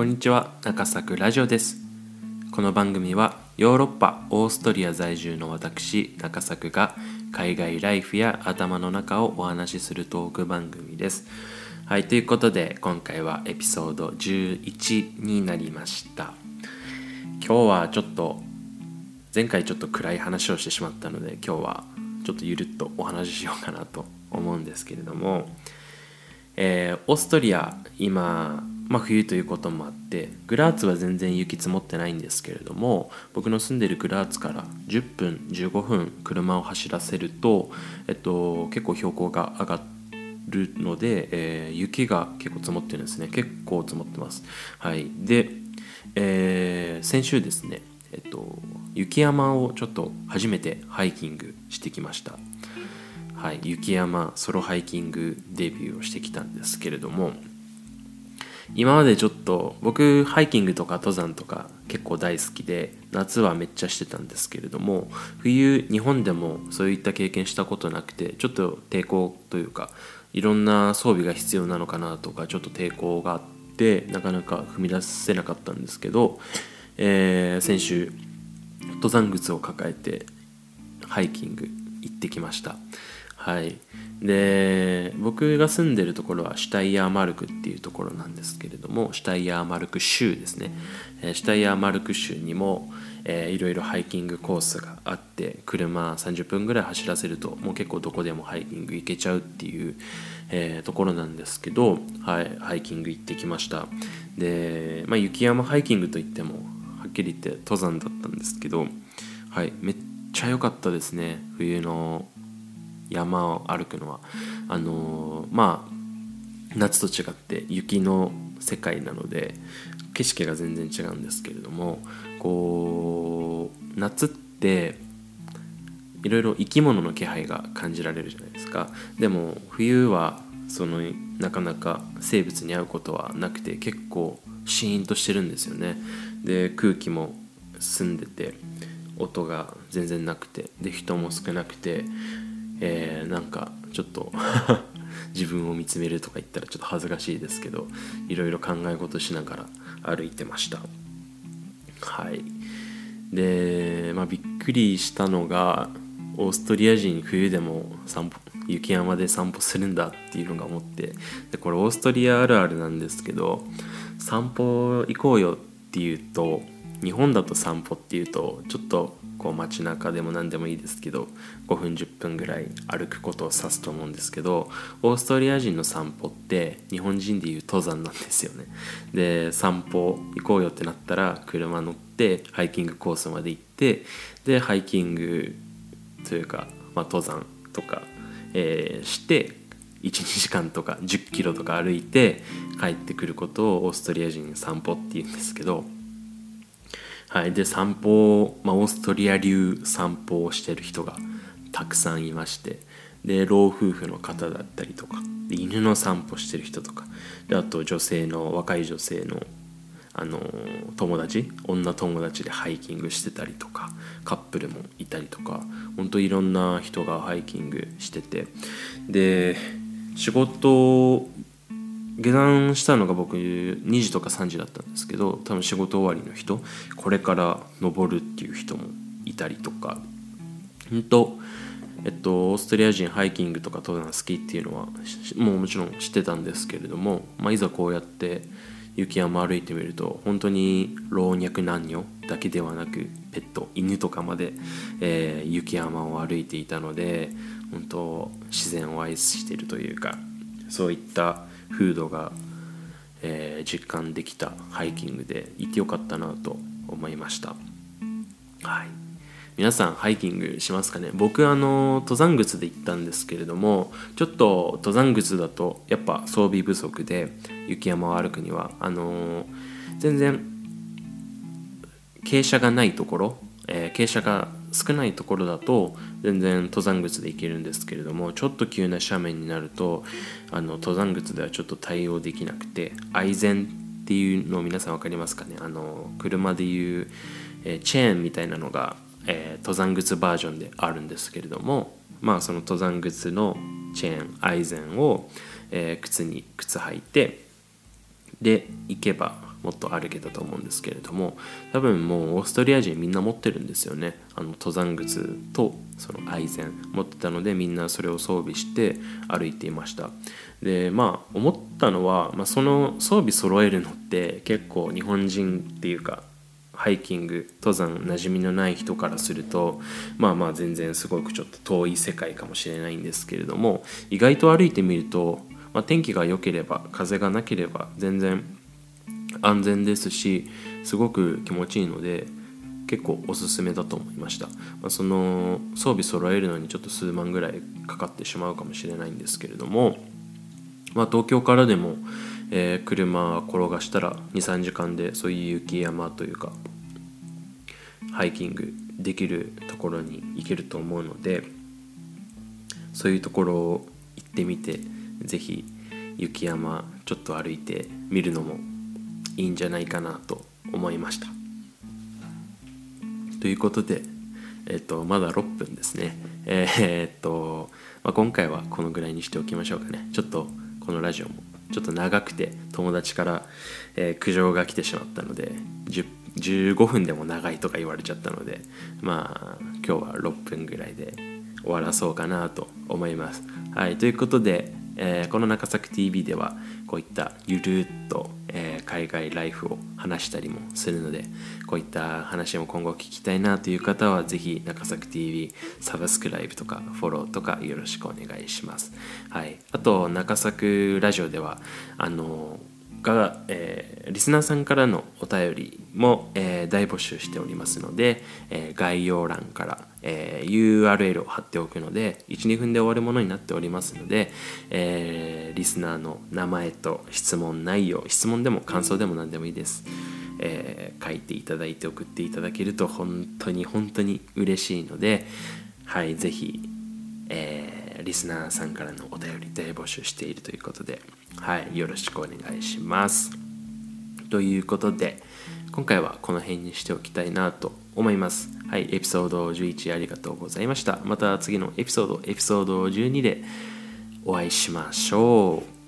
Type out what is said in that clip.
こんにちは中作ラジオです。この番組はヨーロッパオーストリア在住の私中作が海外ライフや頭の中をお話しするトーク番組です。はいということで今回はエピソード11になりました。今日はちょっと前回ちょっと暗い話をしてしまったので今日はちょっとゆるっとお話ししようかなと思うんですけれども、えー、オーストリア今まあ、冬ということもあってグラーツは全然雪積もってないんですけれども僕の住んでるグラーツから10分15分車を走らせると、えっと、結構標高が上がるので、えー、雪が結構積もってるんですね。結構積もってます。はい。で、えー、先週ですねえっと雪山をちょっと初めてハイキングしてきました。はい。雪山ソロハイキングデビューをしてきたんですけれども今までちょっと僕ハイキングとか登山とか結構大好きで夏はめっちゃしてたんですけれども冬日本でもそういった経験したことなくてちょっと抵抗というかいろんな装備が必要なのかなとかちょっと抵抗があってなかなか踏み出せなかったんですけど、えー、先週登山靴を抱えてハイキング行ってきました。はい。で僕が住んでるところはシュタイヤーマルクっていうところなんですけれどもシュタイヤーマルク州ですね、えシュタイヤーマルク州にも、えー、いろいろハイキングコースがあって車30分ぐらい走らせるともう結構どこでもハイキング行けちゃうっていう、えー、ところなんですけど、はい、ハイキング行ってきました。で、まあ、雪山ハイキングといってもはっきり言って登山だったんですけど、はい、めっちゃ良かったですね。冬の山を歩くのは。あの、まあ夏と違って雪の世界なので景色が全然違うんですけれどもこう夏っていろいろ生き物の気配が感じられるじゃないですか。でも冬はそのなかなか生物に会うことはなくて結構シーンとしてるんですよね。で空気も澄んでて音が全然なくてで人も少なくてえー、なんかちょっと 自分を見つめるとか言ったらちょっと恥ずかしいですけどいろいろ考え事しながら歩いてました。はい。で、まあ、びっくりしたのがオーストリア人冬でも散歩雪山で散歩するんだっていうのが思ってでこれオーストリアあるあるなんですけど散歩行こうよっていうと日本だと散歩っていうとちょっとこう街中でも何でもいいですけど5分10分ぐらい歩くことを指すと思うんですけどオーストリア人の散歩って日本人でいう登山なんですよね。で散歩行こうよってなったら車乗ってハイキングコースまで行ってでハイキングというか、まあ、登山とか、えー、して12時間とか10キロとか歩いて帰ってくることをオーストリア人散歩っていうんですけどはい、で散歩、まあ、オーストリア流散歩をしてる人がたくさんいまして。で老夫婦の方だったりとか犬の散歩してる人とか。であと女性の若い女性のあの友達？女友達でハイキングしてたりとかカップルもいたりとか。ほんといろんな人がハイキングしてて。で仕事下山したのが僕2時とか3時だったんですけど多分仕事終わりの人これから登るっていう人もいたりとか。本当えっとオーストリア人ハイキングとか登山好きっていうのはもうもちろん知ってたんですけれども、まあ、いざこうやって雪山歩いてみると本当に老若男女だけではなくペット犬とかまで、えー、雪山を歩いていたので本当自然を愛しているというかそういった風土が、えー、実感できたハイキングで行ってよかったなと思いました。はい。皆さんハイキングしますかね？僕あの登山靴で行ったんですけれどもちょっと登山靴だとやっぱ装備不足で雪山を歩くにはあのー、全然傾斜がないところ、えー、傾斜が少ないところだと全然登山靴で行けるんですけれどもちょっと急な斜面になるとあの登山靴ではちょっと対応できなくて愛禅っていうのを皆さん分かりますかね？あの車でいう、えー、チェーンみたいなのが、えー、登山靴バージョンであるんですけれどもまあその登山靴のチェーン愛禅を、えー、靴に靴履いてで行けばもっと歩けたと思うんですけれども多分もうオーストリア人みんな持ってるんですよね。あの登山靴とその愛禅持ってたのでみんなそれを装備して歩いていました。でまあ思ったのは、まあ、その装備揃えるのって結構日本人っていうかハイキング登山馴染みのない人からするとまあまあ全然すごくちょっと遠い世界かもしれないんですけれども意外と歩いてみると、まあ、天気が良ければ風がなければ全然安全ですしすごく気持ちいいので結構おすすめだと思いました、まあ、その装備揃えるのにちょっと数万ぐらいかかってしまうかもしれないんですけれども、まあ、東京からでも、えー、車転がしたら23時間でそういう雪山というかハイキングできるところに行けると思うのでそういうところを行ってみて是非雪山ちょっと歩いてみるのもいいんじゃないかなと思いました。ということで、えっと、まだ6分ですね。えー、っと、まあ、今回はこのぐらいにしておきましょうかね。ちょっとこのラジオもちょっと長くて友達から、えー、苦情が来てしまったので15分でも長いとか言われちゃったのでまあ今日は6分ぐらいで終わらそうかなと思います。はい、ということで、えー、この中作 TV ではこういったゆるっと、えー、海外ライフを話したりもするのでこういった話も今後聞きたいなという方はぜひ中作 TV サブスクライブとかフォローとかよろしくお願いします。はい、あと中作ラジオではあのが、えー、リスナーさんからのお便りも、えー、大募集しておりますので、え、概要欄から、え URL を貼っておくので12分で終わるものになっておりますので、えリスナーの名前と質問内容質問でも感想でも何でもいいです、え書いていただいて送っていただけると本当に本当に嬉しいのではい是非、えリスナーさんからのお便り大募集しているということではい、よろしくお願いします。ということで、今回はこの辺にしておきたいなと思います。はい、エピソード11ありがとうございました。また次のエピソード、エピソード12でお会いしましょう。